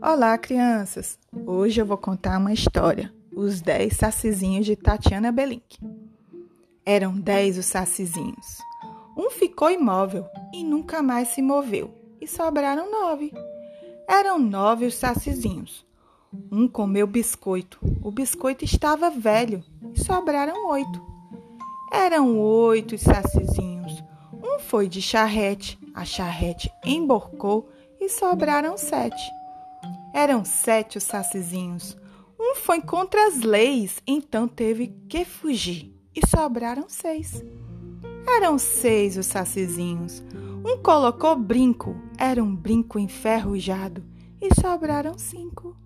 Olá, crianças! Hoje eu vou contar uma história. Os dez sacizinhos de Tatiana Belink. Eram dez os sacizinhos. Um ficou imóvel e nunca mais se moveu, e sobraram nove. Eram nove os sacizinhos. Um comeu biscoito. O biscoito estava velho e sobraram oito. Eram oito os sacizinhos. Um foi de charrete. A charrete emborcou e sobraram sete. Eram sete os sacizinhos. Um foi contra as leis, então teve que fugir, e sobraram seis. Eram seis os sacizinhos. Um colocou brinco, era um brinco enferrujado, e sobraram cinco.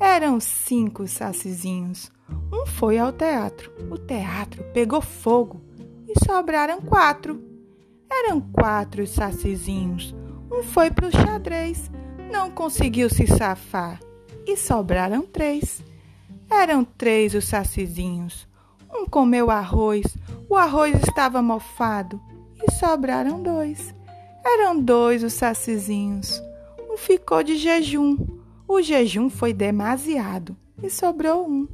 Eram cinco os sacizinhos. Um foi ao teatro. O teatro pegou fogo e sobraram quatro. Eram quatro os sacizinhos. Um foi para o xadrez, não conseguiu se safar e sobraram três. Eram três os sacizinhos. Um comeu arroz, o arroz estava mofado e sobraram dois. Eram dois os sacizinhos. Um ficou de jejum. O jejum foi demasiado e sobrou um.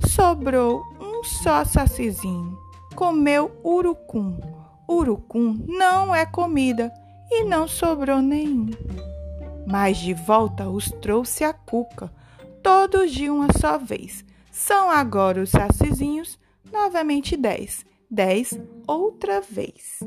Sobrou um só sacizinho. Comeu urucum. Urucum não é comida e não sobrou nenhum. Mas de volta os trouxe a cuca, todos de uma só vez. São agora os sacizinhos, novamente dez. Dez outra vez.